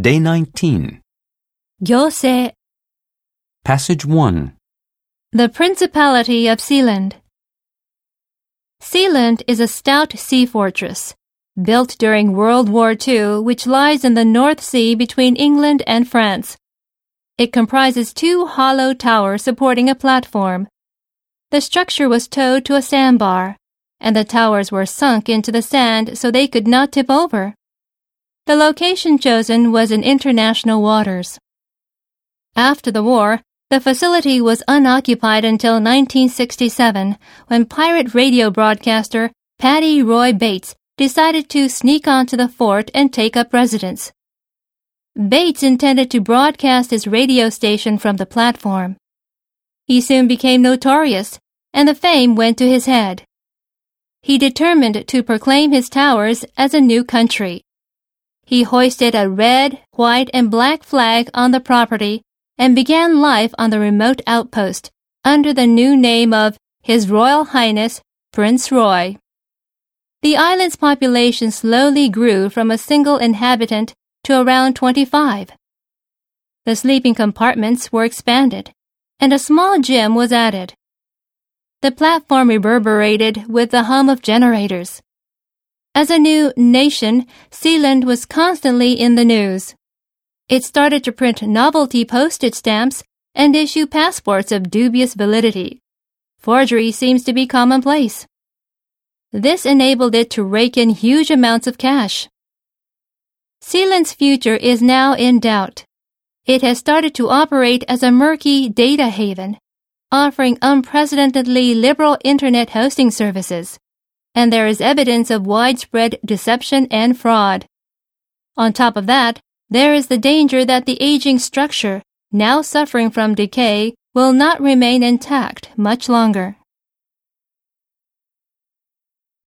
Day 19. 行政 Passage 1. The Principality of Sealand. Sealand is a stout sea fortress, built during World War II, which lies in the North Sea between England and France. It comprises two hollow towers supporting a platform. The structure was towed to a sandbar, and the towers were sunk into the sand so they could not tip over. The location chosen was in international waters. After the war, the facility was unoccupied until 1967 when pirate radio broadcaster Paddy Roy Bates decided to sneak onto the fort and take up residence. Bates intended to broadcast his radio station from the platform. He soon became notorious, and the fame went to his head. He determined to proclaim his towers as a new country. He hoisted a red, white, and black flag on the property and began life on the remote outpost under the new name of His Royal Highness Prince Roy. The island's population slowly grew from a single inhabitant to around 25. The sleeping compartments were expanded, and a small gym was added. The platform reverberated with the hum of generators. As a new nation, Sealand was constantly in the news. It started to print novelty postage stamps and issue passports of dubious validity. Forgery seems to be commonplace. This enabled it to rake in huge amounts of cash. Sealand's future is now in doubt. It has started to operate as a murky data haven, offering unprecedentedly liberal internet hosting services, and there is evidence of widespread deception and fraud. On top of that, there is the danger that the aging structure, now suffering from decay, will not remain intact much longer.